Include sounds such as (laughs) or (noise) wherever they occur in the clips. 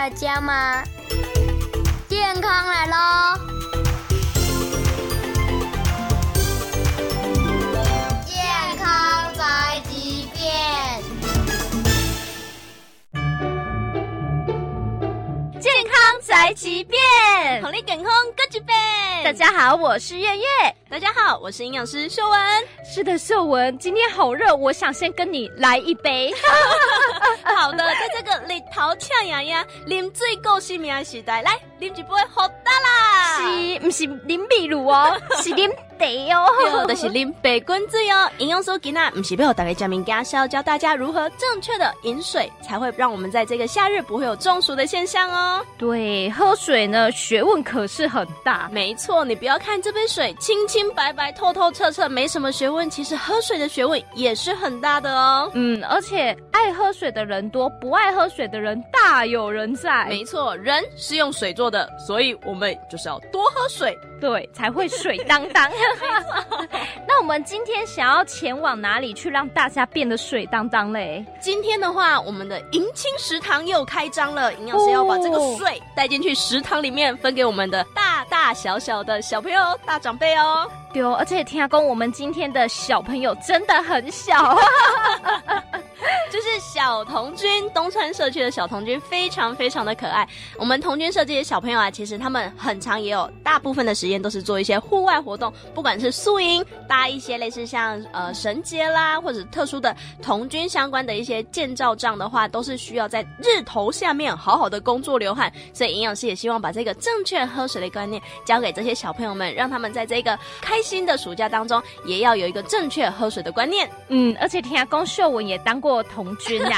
在家吗？健康来喽！健康宅急便，健康宅急便，红利健康哥几遍。大家好，我是月月。大家好，我是营养师秀文。是的，秀文，今天好热，我想先跟你来一杯。(laughs) 好的，在这个日头呛牙牙、啉水够性命的时代，来啉一杯好大啦！是，不是啉秘鲁哦，(laughs) 是啉茶哦，对，就是啉白滚水哦。营养师今天不是要大家讲明家，是要教大家如何正确的饮水，才会让我们在这个夏日不会有中暑的现象哦。对，喝水呢，学问可是很大。没错，你不要看这杯水清清白白、透透彻彻，没什么学问，其实喝水的学问也是很大的哦。嗯，而且爱喝水的人多，不爱喝水的人大有人在。没错，人是用水做的，所以我们就是要多喝水，对，才会水当当。(laughs) (laughs) 那我们今天想要前往哪里去让大家变得水当当嘞？今天的话，我们的迎亲食堂又开张了，营养师要把这个水带进去食堂里面，分给我们的大大小小的小朋友、大长辈哦。对哦，而且听说我们今天的小朋友真的很小。(laughs) 就是小童军，东川社区的小童军非常非常的可爱。我们童军社这些小朋友啊，其实他们很长也有大部分的时间都是做一些户外活动，不管是宿营搭一些类似像呃绳结啦，或者特殊的童军相关的一些建造帐的话，都是需要在日头下面好好的工作流汗。所以营养师也希望把这个正确喝水的观念教给这些小朋友们，让他们在这个开心的暑假当中，也要有一个正确喝水的观念。嗯，而且听说龚秀文也当过童。童军呀，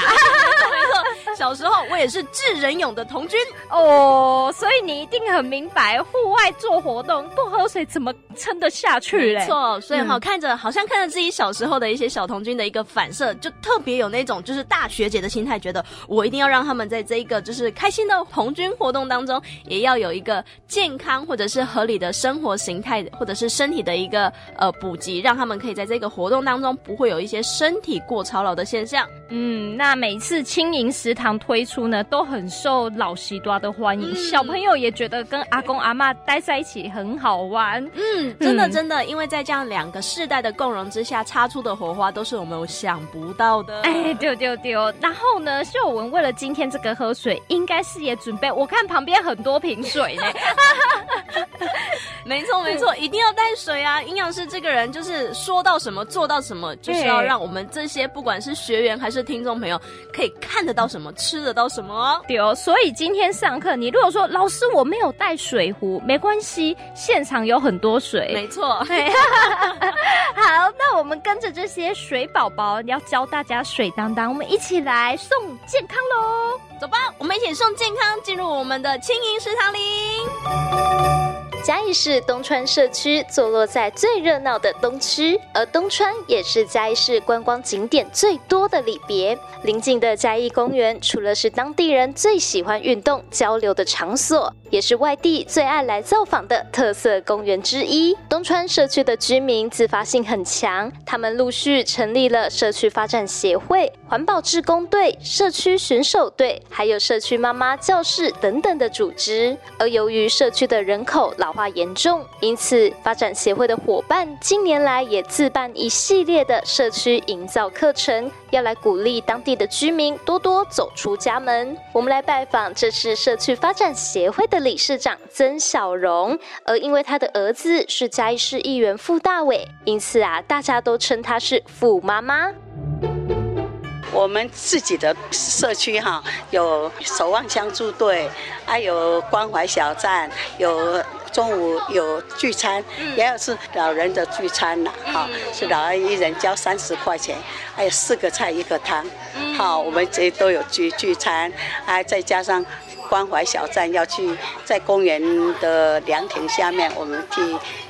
没错，小时候我也是智人勇的童军哦，所以你一定很明白，户外做活动不喝水怎么撑得下去嘞？没错，所以好看着，嗯、好像看着自己小时候的一些小童军的一个反射，就特别有那种就是大学姐的心态，觉得我一定要让他们在这一个就是开心的童军活动当中，也要有一个健康或者是合理的生活形态，或者是身体的一个呃补给，让他们可以在这个活动当中不会有一些身体过操劳的现象。嗯，那每次青盈食堂推出呢，都很受老西多的欢迎，嗯、小朋友也觉得跟阿公阿妈待在一起很好玩。嗯，真的真的，因为在这样两个世代的共融之下，擦出的火花都是我们想不到的。哎，丢丢丢！然后呢，秀文为了今天这个喝水，应该是也准备，我看旁边很多瓶水呢。(laughs) 没错没错，一定要带水啊！营养师这个人就是说到什么做到什么，就是要让我们这些不管是学员还是听众朋友可以看得到什么，吃得到什么哦。对哦，所以今天上课，你如果说老师我没有带水壶，没关系，现场有很多水。没错。(laughs) 好，那我们跟着这些水宝宝，要教大家水当当，我们一起来送健康喽！走吧，我们一起送健康，进入我们的轻盈食堂里。嘉义市东川社区坐落在最热闹的东区，而东川也是嘉义市观光景点最多的里别。邻近的嘉义公园，除了是当地人最喜欢运动交流的场所，也是外地最爱来造访的特色公园之一。东川社区的居民自发性很强，他们陆续成立了社区发展协会、环保志工队、社区巡守队，还有社区妈妈教室等等的组织。而由于社区的人口老化严重，因此发展协会的伙伴近年来也自办一系列的社区营造课程，要来鼓励当地的居民多多走出家门。我们来拜访，这是社区发展协会的理事长曾小荣，而因为他的儿子是嘉义市议员傅大伟，因此啊，大家都称他是傅妈妈。我们自己的社区哈，有守望相助队，还有关怀小站，有中午有聚餐，也有是老人的聚餐了，哈，是老人一人交三十块钱，还有四个菜一个汤，好，我们这都有聚聚餐，还再加上关怀小站要去在公园的凉亭下面，我们去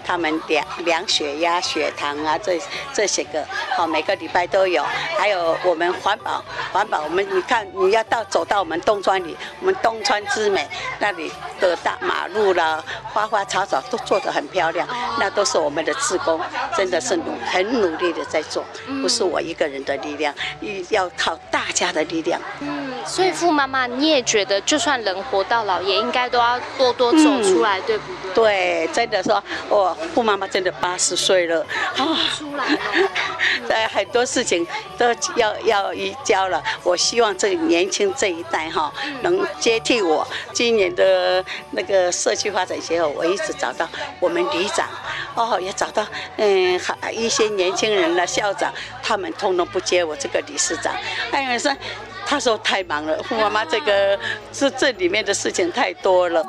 他们量量血压、血糖啊，这这些个，好，每个礼拜都有。还有我们环保，环保，我们你看，你要到走到我们东川里，我们东川之美那里的大马路啦，花花草草都做得很漂亮，那都是我们的志工，真的是努很努力的在做，不是我一个人的力量，要靠大家的力量。嗯，所以傅妈妈，你也觉得，就算人活到老，也应该都要多多走出来，对不对？对，真的说，我傅妈妈真的八十岁了，啊，出来了，(laughs) 在很多事情都要要移交了。我希望这年轻这一代哈，能接替我。今年的那个社区发展协会，我一直找到我们里长，哦，也找到嗯，还一些年轻人了校长，他们通通不接我这个理事长。哎呀说，他说太忙了，傅妈妈这个 (laughs) 这这里面的事情太多了。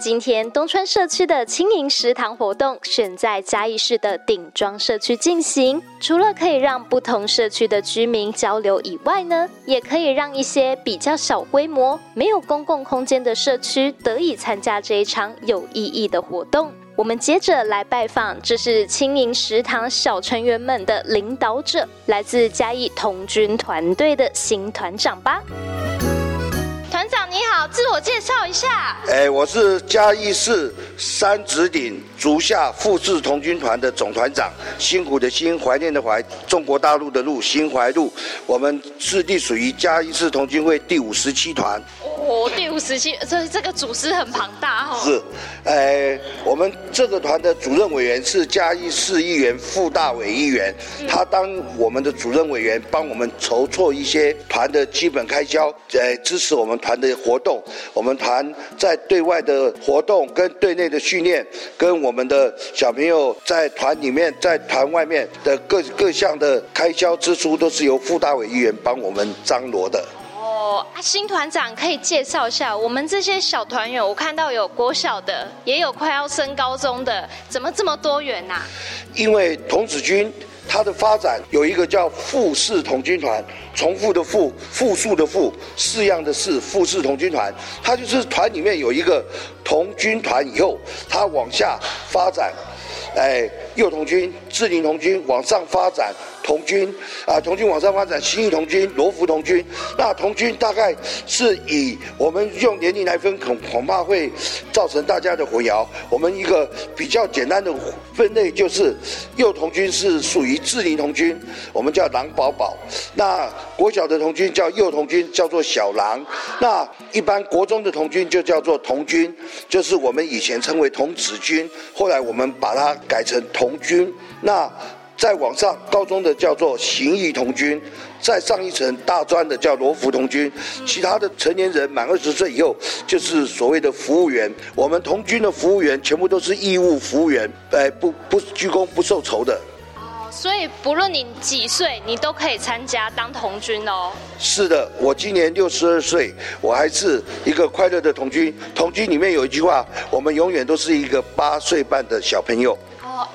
今天东川社区的轻盈食堂活动选在嘉义市的顶庄社区进行，除了可以让不同社区的居民交流以外呢，也可以让一些比较小规模、没有公共空间的社区得以参加这一场有意义的活动。我们接着来拜访，这是轻盈食堂小成员们的领导者，来自嘉义童军团队的新团长吧。好，自我介绍一下。哎，我是嘉义市三指岭竹下富士童军团的总团长，辛苦的辛，怀念的怀，中国大陆的陆，辛怀路。我们是隶属于嘉义市童军会第五十七团。哦，第五十七，这这个组织很庞大哈、哦。是，哎，我们这个团的主任委员是嘉义市议员傅大伟议员，嗯、他当我们的主任委员，帮我们筹措一些团的基本开销，哎，支持我们团的活动。我们团在对外的活动、跟对内的训练、跟我们的小朋友在团里面、在团外面的各各项的开销支出，都是由傅大伟议员帮我们张罗的。哦，啊，新团长可以介绍一下我们这些小团员。我看到有国小的，也有快要升高中的，怎么这么多元呐、啊？因为童子军它的发展有一个叫复式童军团，重复的复，复数的复，式样的式，复式童军团，它就是团里面有一个童军团以后，它往下发展，哎，幼童军、智龄童军往上发展。童军啊，童军往上发展，新义童军、罗浮童军。那童军大概是以我们用年龄来分，恐恐怕会造成大家的混淆。我们一个比较简单的分类就是，幼童军是属于智龄童军，我们叫狼宝宝。那国小的童军叫幼童军，叫做小狼。那一般国中的童军就叫做童军，就是我们以前称为童子军，后来我们把它改成童军。那再往上，高中的叫做行义童军，再上一层大专的叫罗浮童军，其他的成年人满二十岁以后，就是所谓的服务员。我们童军的服务员全部都是义务服务员，哎，不不鞠躬不受酬的。哦，所以不论你几岁，你都可以参加当童军哦。是的，我今年六十二岁，我还是一个快乐的童军。童军里面有一句话，我们永远都是一个八岁半的小朋友。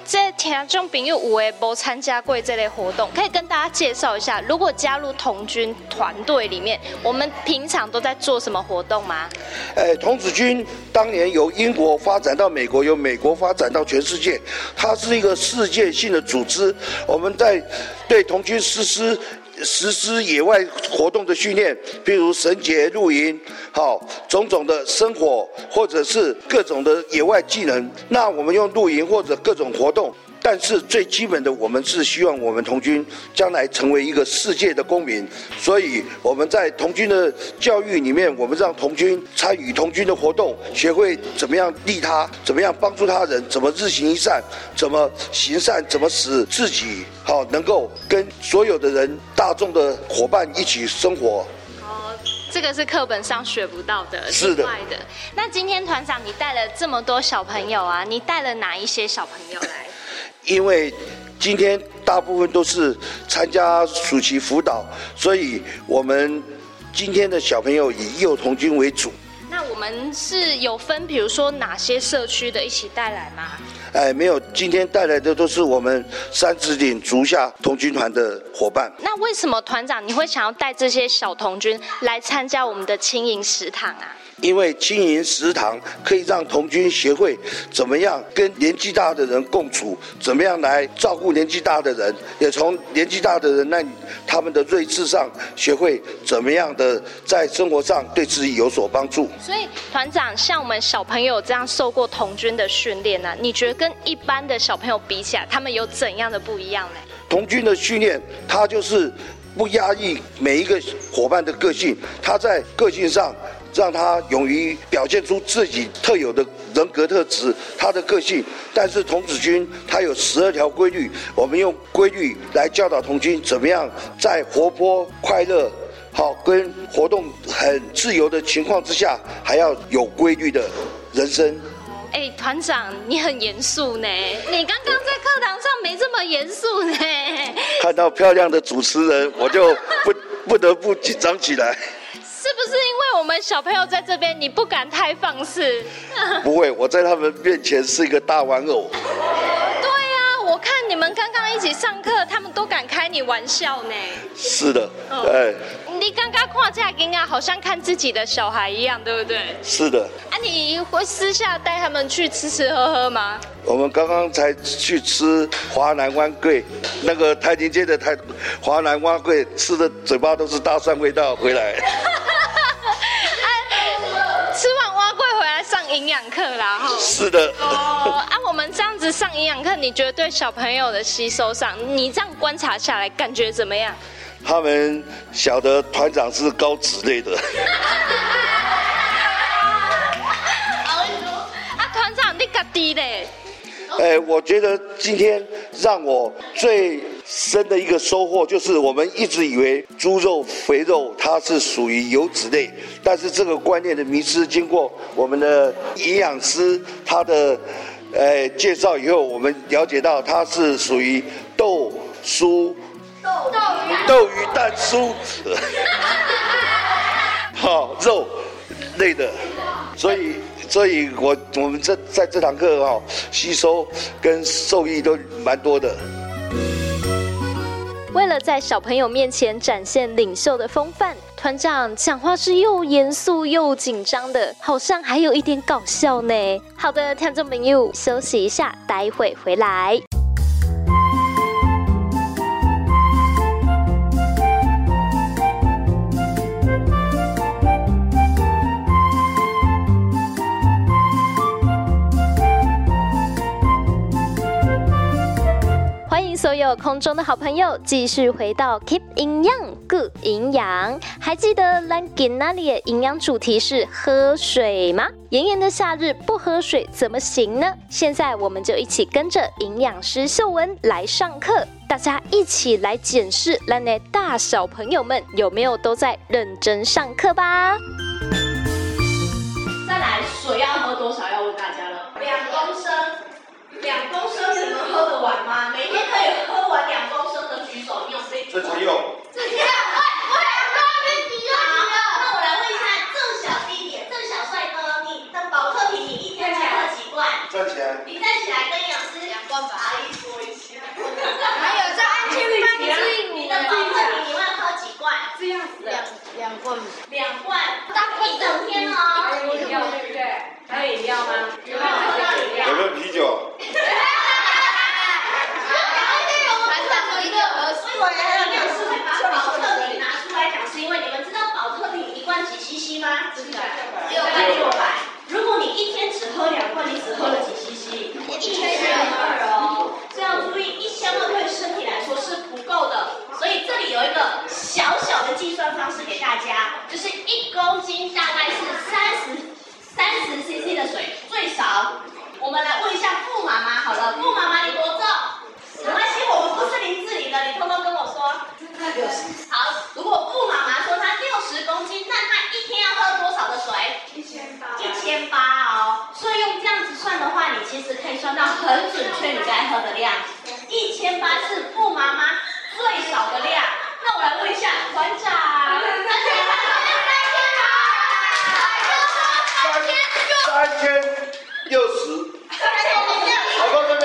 这听众朋友有诶无参加过这类活动，可以跟大家介绍一下。如果加入童军团队里面，我们平常都在做什么活动吗？诶，童子军当年由英国发展到美国，由美国发展到全世界，它是一个世界性的组织。我们在对童军实施。实施野外活动的训练，比如绳结、露营，好，种种的生活，或者是各种的野外技能。那我们用露营或者各种活动。但是最基本的，我们是希望我们童军将来成为一个世界的公民，所以我们在童军的教育里面，我们让童军参与童军的活动，学会怎么样利他，怎么样帮助他人，怎么日行一善，怎么行善，怎么使自己好能够跟所有的人、大众的伙伴一起生活。哦，这个是课本上学不到的，是的。那今天团长，你带了这么多小朋友啊，你带了哪一些小朋友来？因为今天大部分都是参加暑期辅导，所以我们今天的小朋友以幼童军为主。那我们是有分，比如说哪些社区的一起带来吗？哎，没有，今天带来的都是我们三子岭竹下童军团的伙伴。那为什么团长你会想要带这些小童军来参加我们的轻盈食堂啊？因为经营食堂可以让童军学会怎么样跟年纪大的人共处，怎么样来照顾年纪大的人，也从年纪大的人那他们的睿智上学会怎么样的在生活上对自己有所帮助。所以团长，像我们小朋友这样受过童军的训练呢，你觉得跟一般的小朋友比起来，他们有怎样的不一样呢？童军的训练，他就是不压抑每一个伙伴的个性，他在个性上。让他勇于表现出自己特有的人格特质，他的个性。但是童子军他有十二条规律，我们用规律来教导童军怎么样在活泼、快乐、好跟活动很自由的情况之下，还要有规律的人生。哎、欸，团长，你很严肃呢。你刚刚在课堂上没这么严肃呢。看到漂亮的主持人，我就不不得不紧张起来。是不是因为我们小朋友在这边，你不敢太放肆？(laughs) 不会，我在他们面前是一个大玩偶。对呀、啊，我看你们刚刚一起上课，他们都敢开你玩笑呢。是的，哎。你刚刚看这个啊，好像看自己的小孩一样，对不对？是的。啊，你会私下带他们去吃吃喝喝吗？我们刚刚才去吃华南湾桂，那个太平街的太华南湾桂，吃的嘴巴都是大蒜味道，回来。(laughs) 养课啦，哈。是的。哦，啊，我们这样子上营养课，你觉得对小朋友的吸收上，你这样观察下来，感觉怎么样？他们晓得团长是高职类的。(laughs) 啊，团长你个低嘞？哎，我觉得今天让我最深的一个收获，就是我们一直以为猪肉、肥肉它是属于油脂类，但是这个观念的迷失，经过我们的营养师他的呃介绍以后，我们了解到它是属于豆酥。豆鱼蛋酥，(laughs) 好肉类的，所以所以我我们这在这堂课哈，吸收跟受益都蛮多的。为了在小朋友面前展现领袖的风范，团长讲话是又严肃又紧张的，好像还有一点搞笑呢。好的，听众朋友，休息一下，待会回来。有空中的好朋友，继续回到 Keep 营养 Good 营养。还记得咱今仔日的营养主题是喝水吗？炎炎的夏日不喝水怎么行呢？现在我们就一起跟着营养师秀文来上课，大家一起来检视咱的大小朋友们有没有都在认真上课吧。再来，水要喝多少？要问大家了，两公升。两公升喝得完吗？每天可以喝完两公升的举手，你有没有？这才有。这才有。我我两公升举手。那我来问一下郑小弟弟、郑小帅哥，你的宝特瓶你一天才喝几罐？站起来。你站起来跟营养师两罐吧。阿姨说一下。还有在安全范围内，你的宝特瓶你会喝几罐？这样子。两两罐。两罐。一整天哦。还有饮料对不对？还有饮料吗？有没有饮料？有没有啤酒？(laughs) 所以营养师会把宝特瓶拿出来讲，是因为你们知道宝特瓶一罐几 CC 吗？六百六百。如果你一天只喝两罐，你只喝了几 CC？一千二哦。这样注意，一千二对身体来说是不够的。所以这里有一个小小的计算方式给大家，就是一公斤大概是三十三十 CC 的水，最少。我们来问一下傅妈妈，好了，傅妈妈你多重？没关系，我们不是林志玲的，你偷偷跟我说。好，如果布妈妈说她六十公斤，那她一天要喝多少的水？一千八。一千八哦，所以用这样子算的话，你其实可以算到很准确你该喝的量。一千八是布妈妈最少的量。那我来问一下团长。三千六十。好，够没有？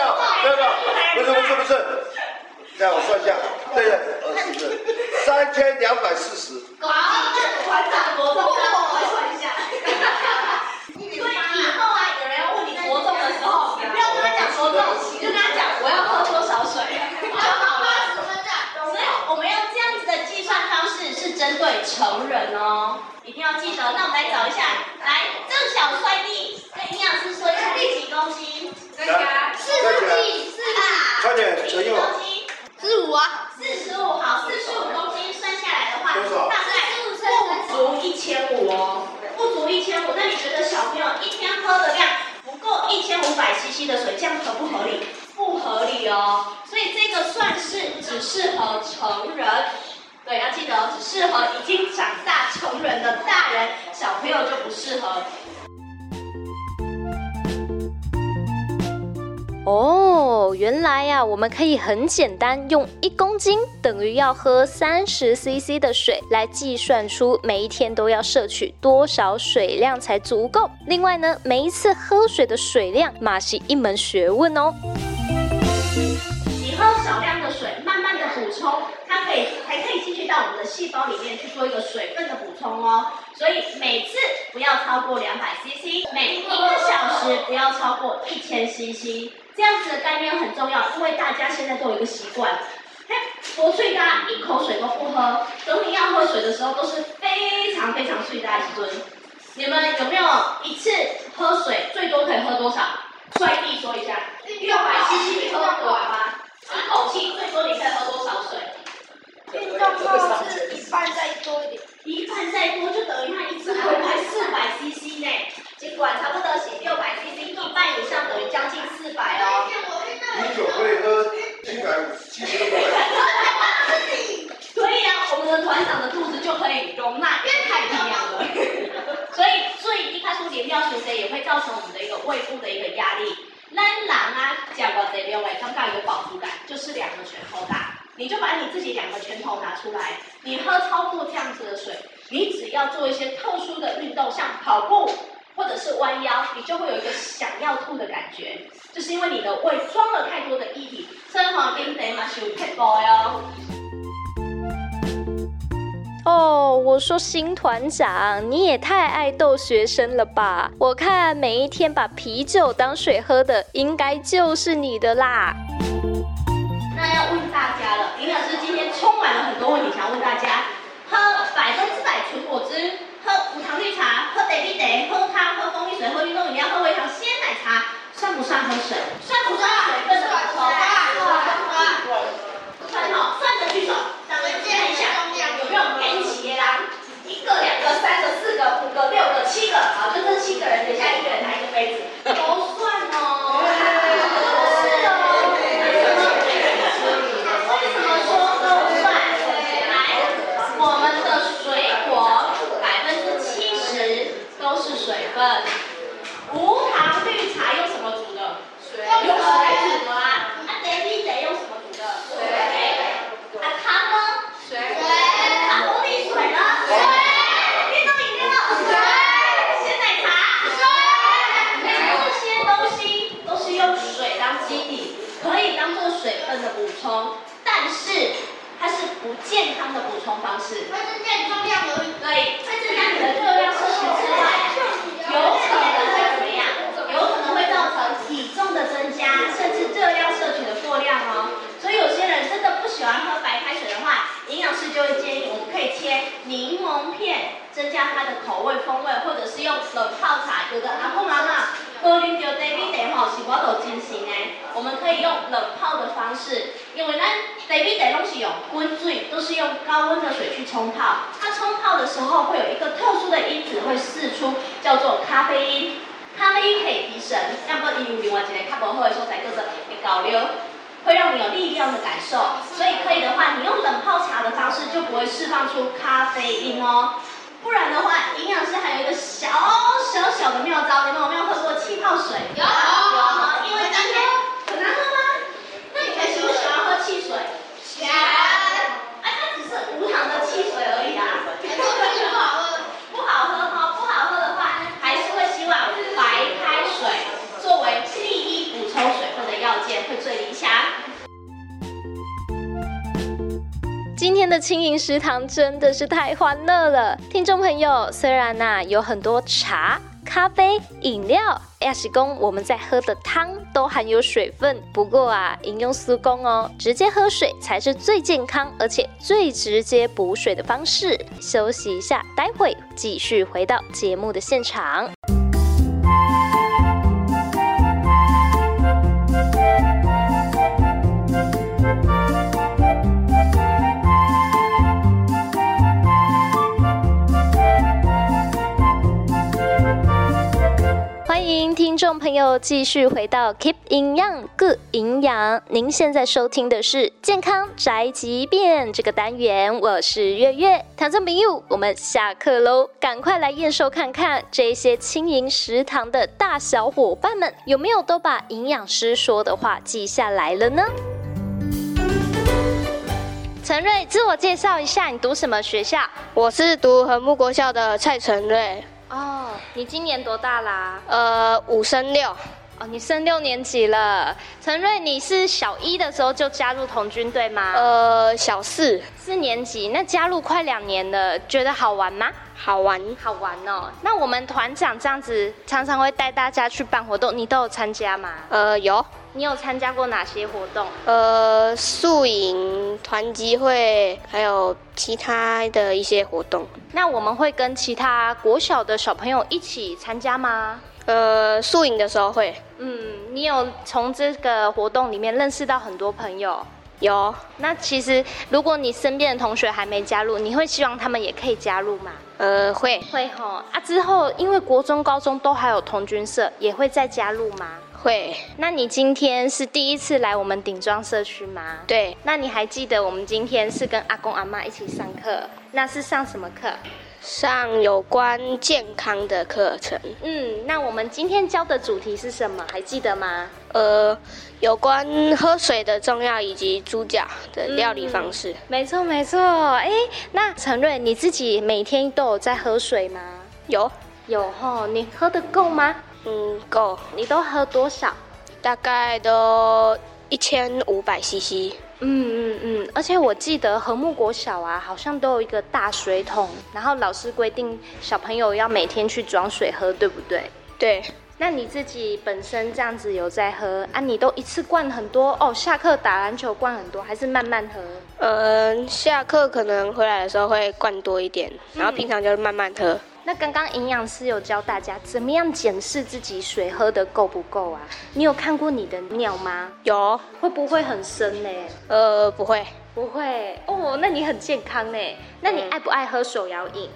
没有没有，不是不是不是，让我算一下，对对，二十个，三千两百四十。哇，那团长活动，让我算一下。所以以后啊，有人要问你活动的时候，你不要跟他讲活动，你就跟他讲我要喝多少水。刚好八十分站。所以，我们用这样子的计算方式是针对成人哦，一定要记得。那我们来找一下，来郑小帅弟，跟营养师说一下。我们可以很简单用一公斤等于要喝三十 CC 的水来计算出每一天都要摄取多少水量才足够。另外呢，每一次喝水的水量嘛是一门学问哦。你喝少量的水，慢慢的补充，它可以还可以进去到我们的细胞里面去做一个水分的补充哦。所以每次不要超过两百 CC，每一个小时不要超过一千 CC。这样子的概念很重要，因为大家现在都有一个习惯，嘿，多睡大一口水都不喝，等你要喝水的时候都是非常非常睡大一吨。你们有没有一次喝水最多可以喝多少？帅弟说一下，六百 CC 你喝得完吗？一口气最多你可以喝多少水？运动后是一半再多一点，一半再多就等于他一次喝快四百 CC 呢。尽管差不多是六百 CC，一半以上等于将近四百哦。啤酒可以喝七百五十七千五。可以啊，我们的团长的肚子就可以容纳一个太平洋了。所以，所以一开始连掉水也会造成我们的一个胃部的一个压力。咱人啊，讲过这两位，刚刚有饱足感，就是两个拳头大。你就把你自己两个拳头拿出来，你喝超过这样子的水，你只要做一些特殊的运动，像跑步。或者是弯腰，你就会有一个想要吐的感觉，就是因为你的胃装了太多的液体。生黄冰得嘛，是有太多哟。哦，我说新团长，你也太爱逗学生了吧？我看每一天把啤酒当水喝的，应该就是你的啦。那要问大家了，林老师今天充满了很多问题，想要问大家：喝百分之百纯果汁，喝无糖绿茶，喝得必得，喝汤，喝蜂蜜水，喝运动饮料，喝微糖鲜奶茶，算不算喝水？算不算水算不算水？算，算好，算的举手，咱们看一下有没有给企业啦？一个、两个、三个、四个、五个、六个、七个，好，就这七个人，等下一个人拿一个杯子，都算哦。是哦。为什么说都算？来，我们的水果百分之七十都是水分。无糖绿茶用什么煮的？水。用水煮的啊。啊，得必得用什么煮的？水。啊，汤呢？水。啊，蜂蜜水呢？水。运动饮料？水。鲜奶茶？水。这些东西都是用水当基底，可以当做水分的补充，但是它是不健康的补充方式。会增加重量而已。对，会增加你的热量摄取之外，有可能会怎么样？有可能会造成体重的增加，甚至热量摄取的过量哦。所以有些人真的不喜欢喝白开水的话，营养师就会建议我们可以切柠檬片，增加它的口味风味，或者是用冷泡茶。有的阿公阿嬷。喝啉到茶米茶吼是我都真心的，我们可以用冷泡的方式，因为咱茶米茶拢是用温水，都是用高温的水去冲泡。它冲泡的时候会有一个特殊的因子会释出，叫做咖啡因。咖啡因可以提神，要不然你有另外一个较无好的所在叫做会高热，会让你有力量的感受。所以可以的话，你用冷泡就不会释放出咖啡因哦。不然的话，营养师还有一个小小小的妙招，你们有没有喝过气泡水？有，有，今天的轻盈食堂真的是太欢乐了，听众朋友，虽然呐、有很多茶咖啡、饮料，亚是公我们在喝的汤都含有水分。不过啊，饮用苏公哦，直接喝水才是最健康而且最直接补水的方式。休息一下，待会继续回到节目的现场。听众朋友，继续回到 Keep 营养 Good 营养。您现在收听的是健康宅急便这个单元，我是月月。听众朋友，我们下课喽，赶快来验收看看这些轻盈食堂的大小伙伴们有没有都把营养师说的话记下来了呢？陈瑞，自我介绍一下，你读什么学校？我是读和睦国校的蔡陈瑞。哦，你今年多大啦？呃，五升六。哦，你升六年级了。陈瑞，你是小一的时候就加入童军队吗？呃，小四。四年级，那加入快两年了，觉得好玩吗？好玩，好玩哦。那我们团长这样子常常会带大家去办活动，你都有参加吗？呃，有。你有参加过哪些活动？呃，宿营、团集会，还有其他的一些活动。那我们会跟其他国小的小朋友一起参加吗？呃，宿营的时候会。嗯，你有从这个活动里面认识到很多朋友？有。那其实如果你身边的同学还没加入，你会希望他们也可以加入吗？呃，会。会吼啊！之后因为国中、高中都还有童军社，也会再加入吗？会，那你今天是第一次来我们顶庄社区吗？对，那你还记得我们今天是跟阿公阿妈一起上课？那是上什么课？上有关健康的课程。嗯，那我们今天教的主题是什么？还记得吗？呃，有关喝水的重要以及猪脚的料理方式。嗯、没错，没错。哎，那陈瑞，你自己每天都有在喝水吗？有，有吼。你喝的够吗？嗯，够。你都喝多少？大概都一千五百 CC。嗯嗯嗯，而且我记得和睦国小啊，好像都有一个大水桶，然后老师规定小朋友要每天去装水喝，对不对？对。那你自己本身这样子有在喝啊？你都一次灌很多哦？下课打篮球灌很多，还是慢慢喝？嗯，下课可能回来的时候会灌多一点，然后平常就是慢慢喝。嗯那刚刚营养师有教大家怎么样检视自己水喝的够不够啊？你有看过你的尿吗？有，会不会很深呢？呃，不会，不会哦。那你很健康呢。那你爱不爱喝手摇饮？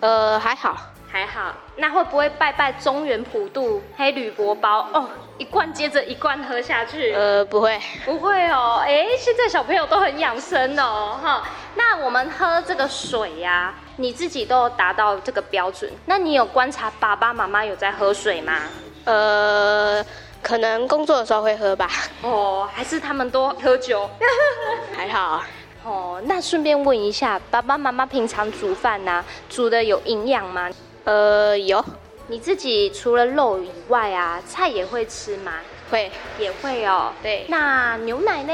呃，还好，还好。那会不会拜拜中原普渡黑铝箔包哦？一罐接着一罐喝下去？呃，不会，不会哦。哎，现在小朋友都很养生哦，哈。那我们喝这个水呀、啊。你自己都达到这个标准，那你有观察爸爸妈妈有在喝水吗？呃，可能工作的时候会喝吧。哦，还是他们都喝酒？(laughs) 还好。哦，那顺便问一下，爸爸妈妈平常煮饭呐、啊，煮的有营养吗？呃，有。你自己除了肉以外啊，菜也会吃吗？会，也会哦。对。那牛奶呢？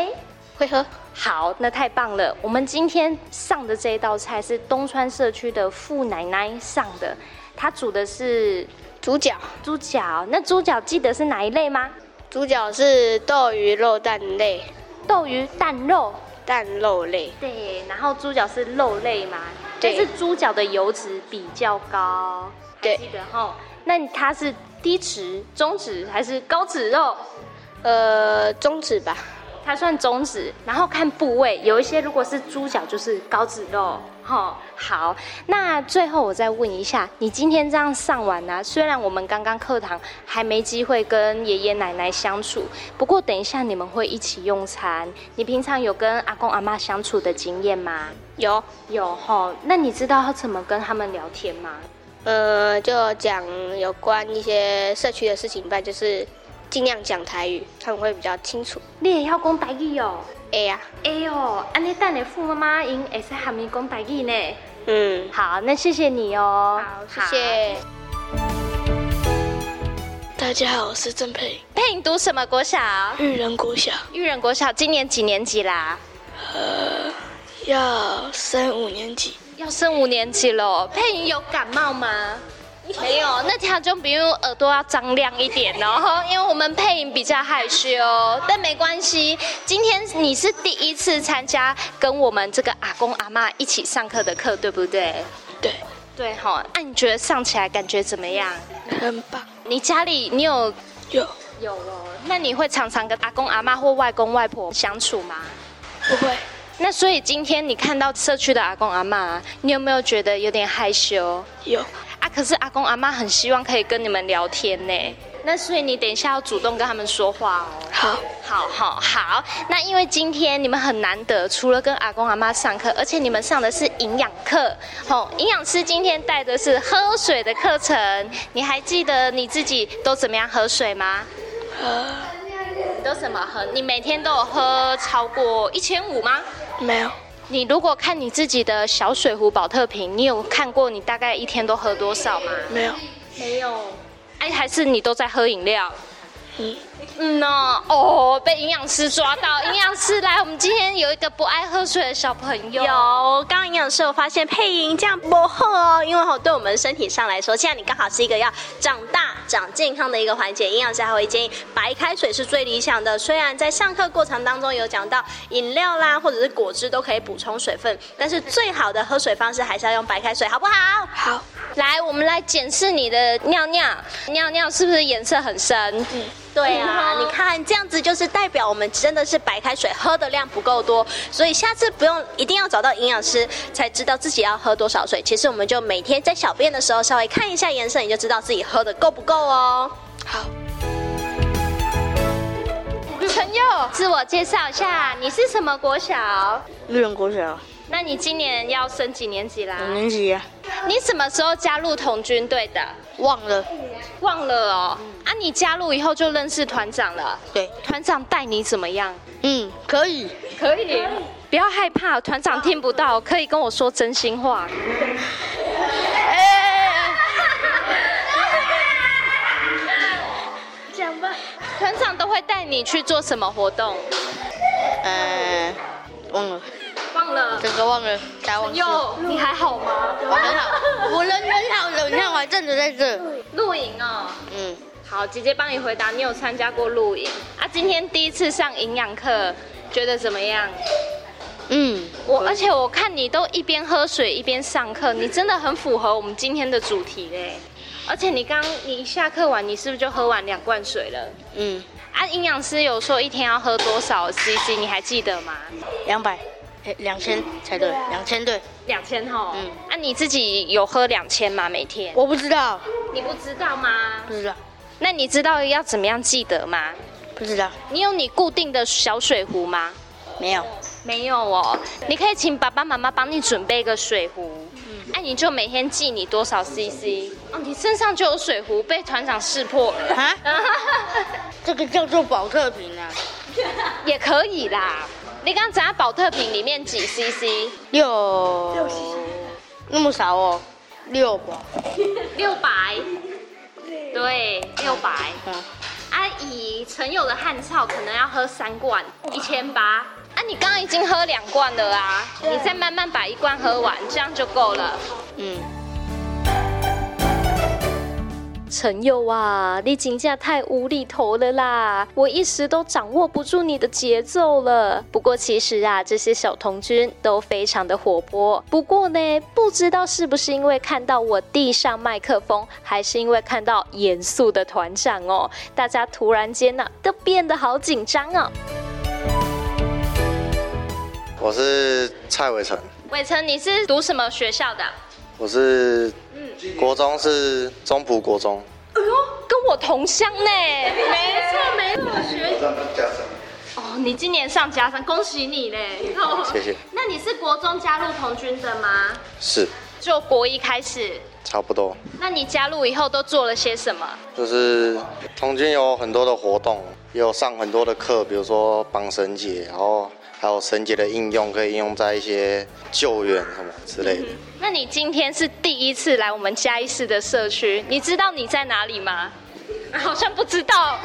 会喝。好，那太棒了。我们今天上的这一道菜是东川社区的傅奶奶上的，她煮的是猪脚。猪脚，那猪脚记得是哪一类吗？猪脚是豆鱼肉蛋类。豆鱼蛋肉。蛋肉类。对，然后猪脚是肉类嘛？对。但是猪脚的油脂比较高。对。记得齁。那它是低脂、中脂还是高脂肉？呃，中脂吧。它算中脂，然后看部位，有一些如果是猪脚就是高脂肉，齁。好，那最后我再问一下，你今天这样上完呢、啊？虽然我们刚刚课堂还没机会跟爷爷奶奶相处，不过等一下你们会一起用餐。你平常有跟阿公阿妈相处的经验吗？有，有齁。那你知道要怎么跟他们聊天吗？呃，就讲有关一些社区的事情吧，就是。尽量讲台语，他们会比较清楚。你也要讲台语哦？会呀。会哦，安尼等下付妈妈因会使喊你讲白语呢。嗯，好，那谢谢你哦。好，谢谢。大家好，我是郑佩。佩，你读什么国小？育人国小。育人国小，今年几年级啦？呃，要升五年级。要升五年级了。佩，你有感冒吗？没有，那条就比如耳朵要张亮一点哦，(laughs) 因为我们配音比较害羞，但没关系。今天你是第一次参加跟我们这个阿公阿妈一起上课的课，对不对？对，对哈。那、啊、你觉得上起来感觉怎么样？很棒。你家里你有有有哦？那你会常常跟阿公阿妈或外公外婆相处吗？不会。那所以今天你看到社区的阿公阿妈，你有没有觉得有点害羞？有啊，可是阿公阿妈很希望可以跟你们聊天呢。那所以你等一下要主动跟他们说话哦。好，好，好，好。那因为今天你们很难得，除了跟阿公阿妈上课，而且你们上的是营养课。哦，营养师今天带的是喝水的课程。你还记得你自己都怎么样喝水吗？喝。你都怎么喝？你每天都有喝超过一千五吗？没有。你如果看你自己的小水壶保特瓶，你有看过你大概一天都喝多少吗？没有。没有。哎，还是你都在喝饮料？嗯。嗯呢，哦，被营养师抓到。营养师 (laughs) 来，我们今天有一个不爱喝水的小朋友。有，刚刚营养师有发现配音这样不好哦，因为好对我们身体上来说，现在你刚好是一个要长大、长健康的一个环节。营养师还会建议白开水是最理想的。虽然在上课过程当中有讲到饮料啦，或者是果汁都可以补充水分，但是最好的喝水方式还是要用白开水，好不好？好。来，我们来检视你的尿尿，尿尿是不是颜色很深？嗯。对啊，你看这样子就是代表我们真的是白开水喝的量不够多，所以下次不用一定要找到营养师才知道自己要喝多少水。其实我们就每天在小便的时候稍微看一下颜色，你就知道自己喝的够不够哦。好，陈佑，自我介绍一下，你是什么国小？绿人国小。那你今年要升几年级啦？五年级啊。你什么时候加入童军队的？忘了，忘了哦。啊，你加入以后就认识团长了。对，团长带你怎么样？嗯，可以，可以。不要害怕，团长听不到，可以跟我说真心话。哎，讲吧。团长都会带你去做什么活动？呃，忘了。忘了，这个忘了，再忘。哟，你还好吗？我很好，我人很好的，你看我还站着在这。露营哦。嗯。好，姐姐帮你回答，你有参加过露营啊？今天第一次上营养课，觉得怎么样？嗯。我而且我看你都一边喝水一边上课，你真的很符合我们今天的主题嘞。而且你刚你一下课完，你是不是就喝完两罐水了？嗯。啊，营养师有说一天要喝多少 CC，你还记得吗？两百。两千才对，两千对，两千哈。嗯，啊，你自己有喝两千吗？每天？我不知道。你不知道吗？不知道。那你知道要怎么样记得吗？不知道。你有你固定的小水壶吗？没有。没有哦。你可以请爸爸妈妈帮你准备一个水壶。嗯。哎，你就每天记你多少 CC。哦，你身上就有水壶，被团长识破了。啊？(laughs) 这个叫做保特瓶啊。也可以啦。你刚刚讲宝特瓶里面几 CC？六六 CC，那么少哦，六百，六百，对，六百。嗯，阿姨，陈友的汉草可能要喝三罐，一千八。啊，你刚刚已经喝两罐了啊，你再慢慢把一罐喝完，这样就够了。嗯。陈佑啊，你真的太无厘头了啦！我一时都掌握不住你的节奏了。不过其实啊，这些小童军都非常的活泼。不过呢，不知道是不是因为看到我递上麦克风，还是因为看到严肃的团长哦，大家突然间呢、啊、都变得好紧张哦。我是蔡伟成。伟成，你是读什么学校的？我是。国中是中埔国中，哎呦，跟我同乡呢，没错没错，学加哦，你今年上加三，恭喜你嘞！谢谢。那你是国中加入童军的吗？是。就国一开始。差不多。那你加入以后都做了些什么？就是童军有很多的活动，也有上很多的课，比如说绑绳结，然后。还有绳结的应用，可以应用在一些救援什么之类的。嗯。那你今天是第一次来我们嘉义市的社区，你知道你在哪里吗？好像不知道。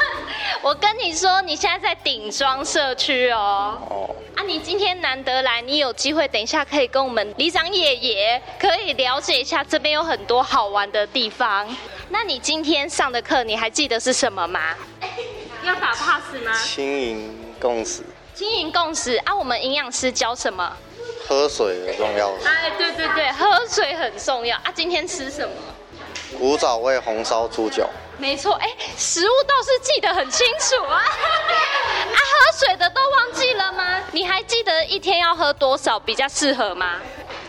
(laughs) 我跟你说，你现在在顶庄社区哦。哦，啊，你今天难得来，你有机会，等一下可以跟我们里长爷爷可以了解一下，这边有很多好玩的地方。那你今天上的课，你还记得是什么吗？(laughs) 要打 pass 吗？轻盈共识，轻盈共识啊！我们营养师教什么？喝水很重要。哎，对对对，喝水很重要啊！今天吃什么？古早味红烧猪脚。没错，哎，食物倒是记得很清楚啊。(laughs) 啊，喝水的都忘记了吗？你还记得一天要喝多少比较适合吗？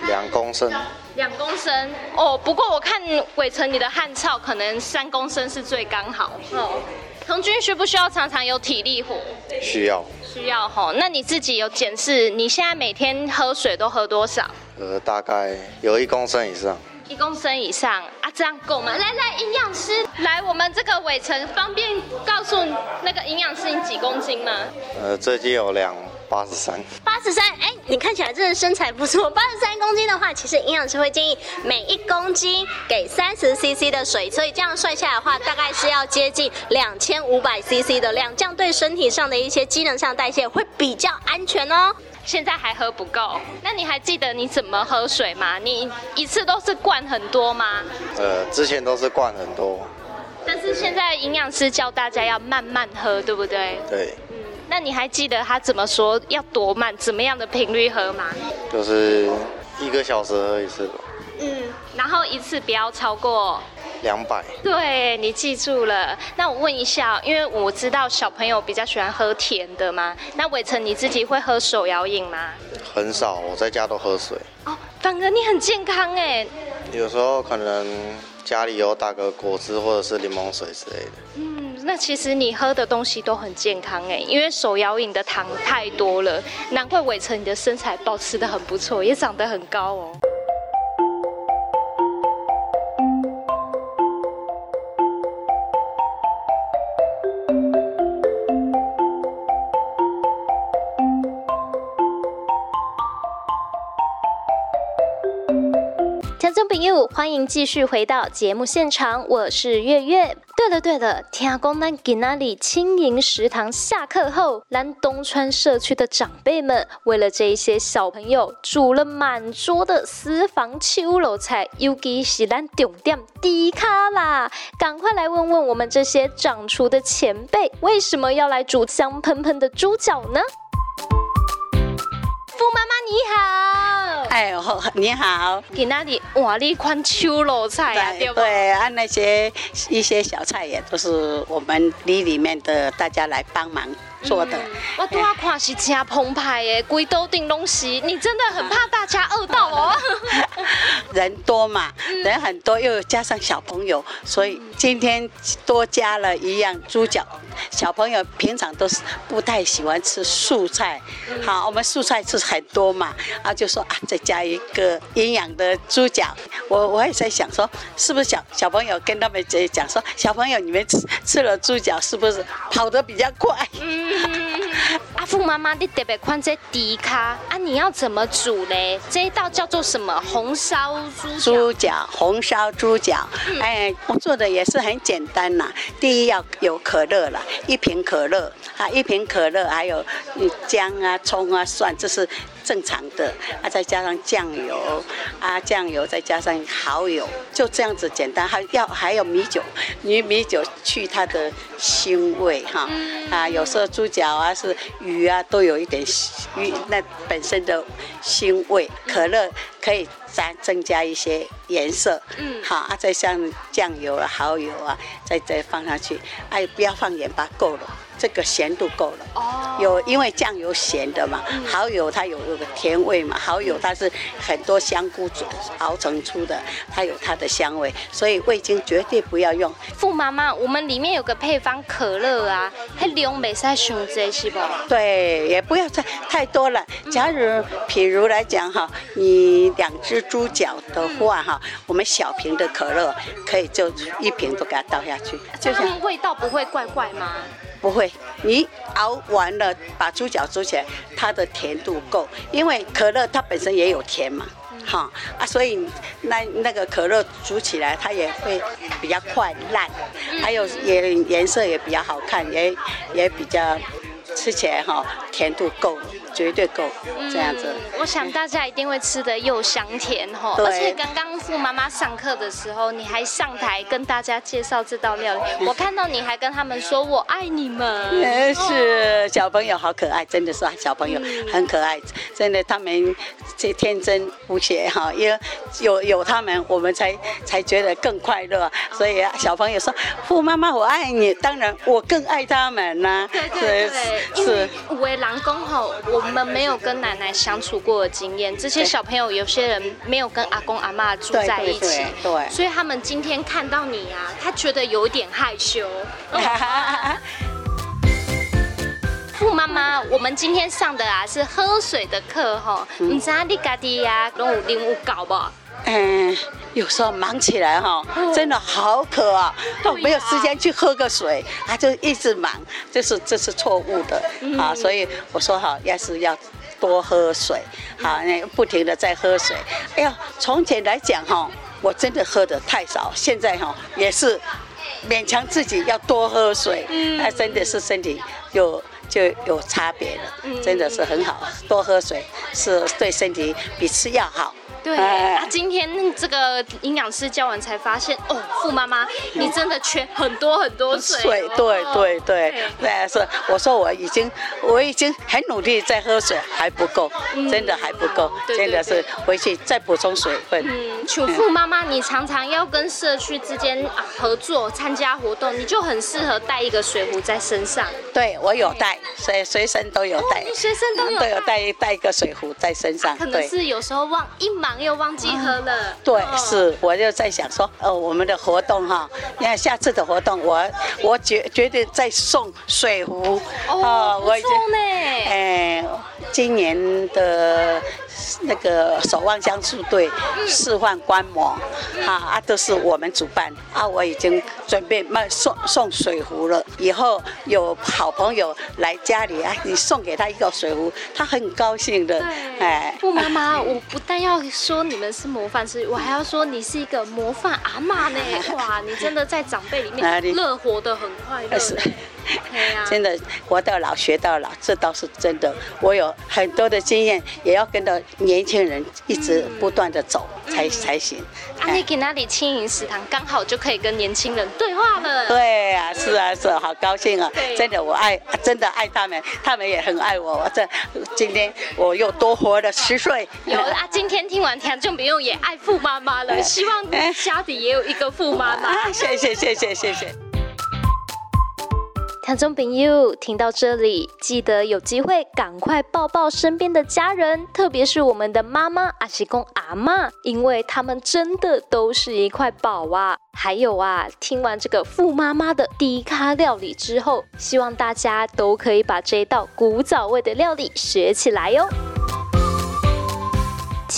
两公升。两公升哦，不过我看伟成你的汗臭，可能三公升是最刚好。哦，童军需不需要常常有体力活？需要。需要吼，那你自己有检视，你现在每天喝水都喝多少？呃，大概有一公升以上。一公升以上啊，这样够吗？来来，营养师，来我们这个伟成，方便告诉那个营养师你几公斤吗？呃，最近有量。八十三，八十三，哎，你看起来真的身材不错。(laughs) 八十三公斤的话，其实营养师会建议每一公斤给三十 CC 的水，所以这样算下来的话，大概是要接近两千五百 CC 的量，这样对身体上的一些机能上代谢会比较安全哦。现在还喝不够，那你还记得你怎么喝水吗？你一次都是灌很多吗？呃，之前都是灌很多，但是现在营养师教大家要慢慢喝，对不对？对。那你还记得他怎么说要多慢，怎么样的频率喝吗？就是一个小时喝一次吧。嗯，然后一次不要超过两百。对，你记住了。那我问一下，因为我知道小朋友比较喜欢喝甜的嘛。那伟成你自己会喝手摇饮吗？很少，我在家都喝水。哦，反而你很健康哎。有时候可能家里有打个果汁或者是柠檬水之类的。嗯。那其实你喝的东西都很健康哎，因为手摇饮的糖太多了，难怪伟成你的身材保持的很不错，也长得很高哦。朋友，欢迎继续回到节目现场，我是月月。对了对了，听讲咱今仔日轻盈食堂下课后，咱东川社区的长辈们为了这一些小朋友煮了满桌的私房手路菜，尤其是咱重点猪脚啦！赶快来问问我们这些掌厨的前辈，为什么要来煮香喷喷的猪脚呢？傅妈妈你好，哎呦你好，给那里哇，你款秋露菜啊，对不对？对啊，那些一些小菜也都是我们里里面的大家来帮忙做的。嗯、我都要看是真澎湃耶，鬼都顶东西，你真的很怕大家饿到哦。(laughs) 人多嘛，人很多，又加上小朋友，所以今天多加了一样猪脚。小朋友平常都是不太喜欢吃素菜，好，我们素菜吃很多嘛，啊，就说啊，再加一个营养的猪脚。我我也在想说，是不是小小朋友跟他们讲说，小朋友你们吃吃了猪脚是不是跑得比较快？嗯，(laughs) 阿富妈妈，你特别看这猪卡啊，你要怎么煮嘞？这一道叫做什么？红烧猪猪脚，红烧猪脚。哎，我做的也是很简单呐。第一要有可乐了。一瓶可乐啊，一瓶可乐，还有姜啊、葱啊、蒜，这是正常的啊。再加上酱油啊，酱油再加上蚝油，就这样子简单。还要还有米酒，你米酒去它的腥味哈啊。有时候猪脚啊是鱼啊，都有一点鱼那本身的腥味。可乐可以再增加一些颜色，嗯，好啊。再像酱油啊、蚝油啊，再再放上去，哎，不要放盐巴。够了，这个咸度够了。哦，有因为酱油咸的嘛，蚝油它有有个甜味嘛，蚝油它是很多香菇熬成出的，它有它的香味，所以味精绝对不要用。傅妈妈，我们里面有个配方可乐啊，它量没使上多是不？对，也不要再太多了。假如譬如来讲哈，你两只猪脚的话哈，我们小瓶的可乐可以就一瓶都给它倒下去，就像味道不会怪怪吗？不会，你熬完了把猪脚煮起来，它的甜度够，因为可乐它本身也有甜嘛，哈啊，所以那那个可乐煮起来它也会比较快烂，还有也颜色也比较好看，也也比较吃起来哈甜度够。绝对够这样子，嗯，我想大家一定会吃的又香甜哈。而且刚刚傅妈妈上课的时候，你还上台跟大家介绍这道料理，(laughs) 我看到你还跟他们说“我爱你们”。是小朋友好可爱，真的是小朋友很可爱，真的他们这天真无邪哈，因为有有他们，我们才才觉得更快乐。所以小朋友说：“傅妈妈，我爱你。”当然我更爱他们呐。对对对，是五位郎公吼我。我们没有跟奶奶相处过的经验，这些小朋友有些人没有跟阿公阿妈住在一起，对，对，对，所以他们今天看到你啊，他觉得有点害羞。(laughs) 傅妈妈，我们今天上的啊是喝水的课哈，你知道你家的呀，拢有任务搞不？嗯，有时候忙起来哈，真的好渴啊，都没有时间去喝个水，他就一直忙，这是这是错误的啊，所以我说好，要是要多喝水，好，那不停的在喝水。哎呦，从前来讲哈，我真的喝的太少，现在哈也是勉强自己要多喝水，那真的是身体有就有差别了，真的是很好，多喝水是对身体比吃药好。对，啊，今天这个营养师教完才发现，哦，傅妈妈，你真的缺很多很多水。水，对对对，对，是，我说我已经我已经很努力在喝水，还不够，真的还不够，真的是回去再补充水分。嗯，求傅妈妈，你常常要跟社区之间啊合作参加活动，你就很适合带一个水壶在身上。对，我有带，随随身都有带，随身都有，都有带带一个水壶在身上。可能是有时候忘一忙。又忘记喝了。嗯、对，是，我就在想说，呃，我们的活动哈，你看下次的活动我，我我绝绝对再送水壶。哦，不错呢。哎，今年的。那个守望相助队示范观摩，啊啊，都是我们主办啊，我已经准备卖送送水壶了。以后有好朋友来家里啊，你送给他一个水壶，他很高兴的。哎，傅妈妈，我不但要说你们是模范师，我还要说你是一个模范阿妈呢。哇，(laughs) 你真的在长辈里面乐活的很快乐。真的活到老学到老，这倒是真的。我有很多的经验，也要跟着年轻人一直不断的走才、嗯、才行。啊，你给那里青银食堂刚好就可以跟年轻人对话了。对啊，是啊，是啊，好高兴啊！真的，我爱，真的爱他们，他们也很爱我。我这今天我又多活了十岁。有啊，今天听完田就不用也爱富妈妈了。希望家里也有一个富妈妈。(laughs) 啊，谢谢谢谢谢谢。听众朋友，听到这里，记得有机会赶快抱抱身边的家人，特别是我们的妈妈、阿西公、阿嬷，因为他们真的都是一块宝啊！还有啊，听完这个富妈妈的低咖料理之后，希望大家都可以把这道古早味的料理学起来哟。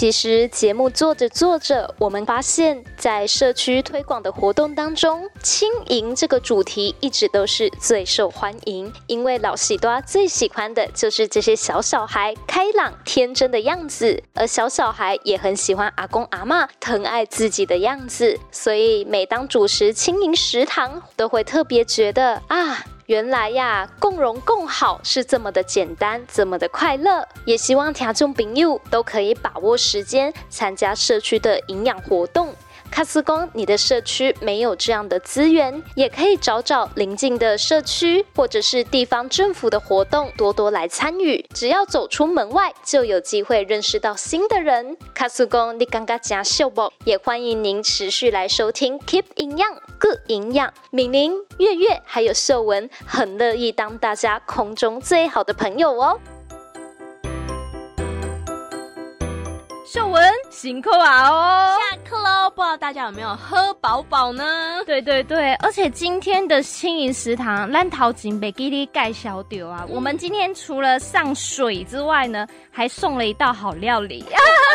其实节目做着做着，我们发现，在社区推广的活动当中，轻盈这个主题一直都是最受欢迎。因为老西多最喜欢的就是这些小小孩开朗天真的样子，而小小孩也很喜欢阿公阿嬷疼爱自己的样子，所以每当主持轻盈食堂，都会特别觉得啊。原来呀，共荣共好是这么的简单，这么的快乐。也希望听众朋友都可以把握时间参加社区的营养活动。卡斯公，你的社区没有这样的资源，也可以找找邻近的社区或者是地方政府的活动，多多来参与。只要走出门外，就有机会认识到新的人。卡斯公，你刚刚讲秀不？也欢迎您持续来收听 Keep 营养，Good 营养。敏玲、月月还有秀文，很乐意当大家空中最好的朋友哦。秀文辛苦啊哦，下课喽！不知道大家有没有喝饱饱呢？对对对，而且今天的轻盈食堂烂桃金贝给你盖小丢啊！我们今天除了上水之外呢，还送了一道好料理。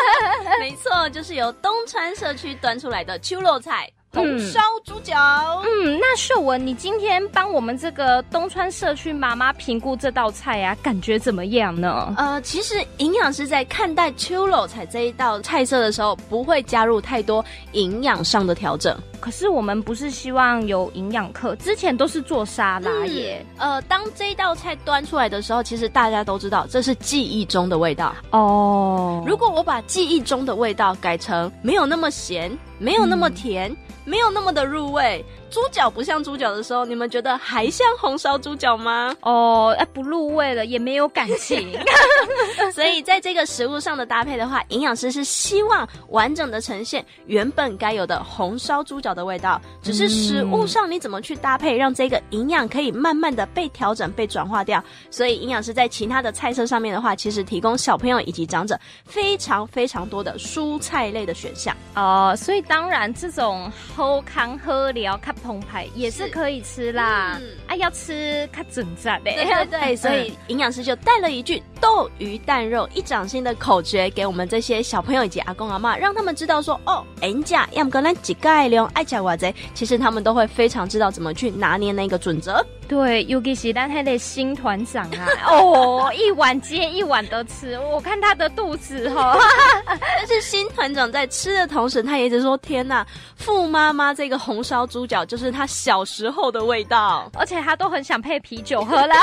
(laughs) 没错，就是由东川社区端出来的秋肉菜。红烧猪脚。嗯，那秀文，你今天帮我们这个东川社区妈妈评估这道菜呀、啊，感觉怎么样呢？呃，其实营养师在看待秋肉菜这一道菜色的时候，不会加入太多营养上的调整。可是我们不是希望有营养课，之前都是做沙拉耶。嗯、呃，当这一道菜端出来的时候，其实大家都知道这是记忆中的味道哦。如果我把记忆中的味道改成没有那么咸，没有那么甜，嗯、没有那么的入味。猪脚不像猪脚的时候，你们觉得还像红烧猪脚吗？哦，哎，不入味了，也没有感情。(laughs) (laughs) 所以在这个食物上的搭配的话，营养师是希望完整的呈现原本该有的红烧猪脚的味道，只是食物上你怎么去搭配，让这个营养可以慢慢的被调整、被转化掉。所以营养师在其他的菜色上面的话，其实提供小朋友以及长者非常非常多的蔬菜类的选项。哦，所以当然这种喝康喝疗澎湃也是可以吃啦，嗯、啊，要吃看整赞嘞，对对对，所以营养师就带了一句“豆鱼蛋肉一掌心”的口诀给我们这些小朋友以及阿公阿妈，让他们知道说哦，人家要么跟咱几盖量爱吃哇贼，其实他们都会非常知道怎么去拿捏那个准则。对，尤其是咱还得新团长啊，哦，一碗接一碗的吃，我看他的肚子哈。(laughs) 但是新团长在吃的同时，他也一直说：“天哪，傅妈妈这个红烧猪脚就是他小时候的味道，而且他都很想配啤酒喝了。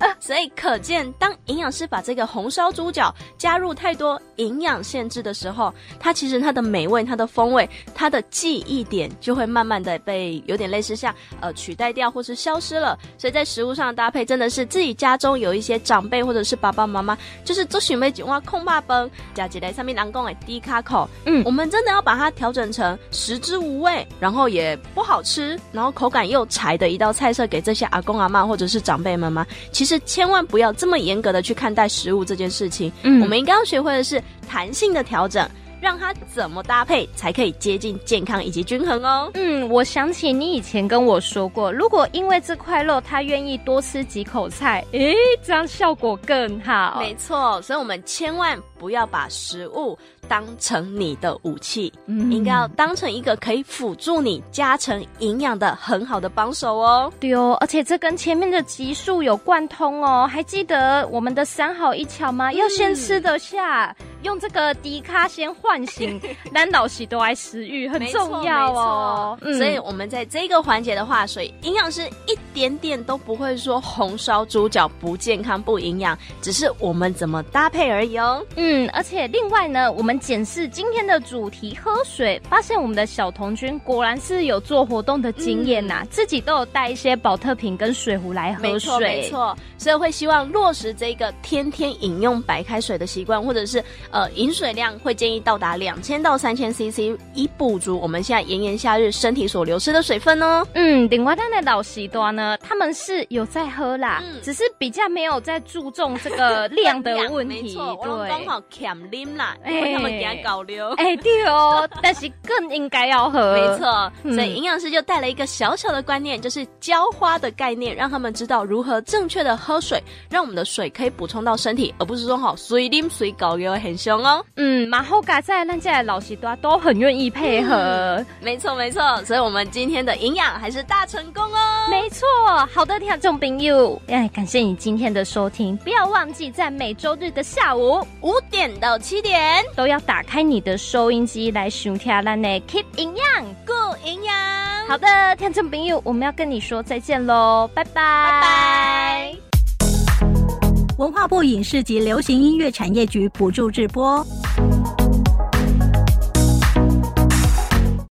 (laughs) ”所以可见，当营养师把这个红烧猪脚加入太多营养限制的时候，它其实它的美味、它的风味、它的记忆点就会慢慢的被有点类似像呃取代掉或是消失了。所以在食物上的搭配，真的是自己家中有一些长辈或者是爸爸妈妈，就是做准备几碗空霸崩加起来上面人工的低卡口，嗯，我们真的要把它调整成食之无味，然后也不好吃，然后口感又柴的一道菜色给这些阿公阿妈或者是长辈们吗？其实千万不要这么严格的去看待食物这件事情，嗯，我们应该要学会的是弹性的调整。让它怎么搭配才可以接近健康以及均衡哦？嗯，我想起你以前跟我说过，如果因为这块肉，他愿意多吃几口菜，诶，这样效果更好。没错，所以我们千万不要把食物当成你的武器，嗯，应该要当成一个可以辅助你加成营养的很好的帮手哦。对哦，而且这跟前面的集数有贯通哦。还记得我们的三好一巧吗？嗯，要先吃得下。用这个迪卡先唤醒男老喜都爱食欲，很重要哦。嗯、所以我们在这个环节的话，所以营养师一点点都不会说红烧猪脚不健康不营养，只是我们怎么搭配而已哦。嗯，而且另外呢，我们检视今天的主题喝水，发现我们的小童军果然是有做活动的经验呐、啊，嗯、自己都有带一些保特瓶跟水壶来喝水。没错，没错。所以会希望落实这个天天饮用白开水的习惯，或者是。呃，饮水量会建议到达两千到三千 CC，以补足我们现在炎炎夏日身体所流失的水分哦。嗯，另外他的老习端呢，他们是有在喝啦，嗯、只是比较没有在注重这个量的 (laughs) 问题。没错，对，刚好欠啉啦，因为他们给他搞流。哎、欸，对哦，但是更应该要喝。(laughs) 没错，所以营养师就带了一个小小的观念，就是浇花的概念，让他们知道如何正确的喝水，让我们的水可以补充到身体，而不是说好随啉随搞流很。凶哦，嗯，马后嘎在那家的老西多都很愿意配合，嗯、没错没错，所以我们今天的营养还是大成功哦，没错，好的听众朋友，哎，感谢你今天的收听，不要忘记在每周日的下午五点到七点都要打开你的收音机来收听咱的 Keep 营养顾营养，好的听众朋友，我们要跟你说再见喽，拜拜拜拜。文化部影视及流行音乐产业局补助直播。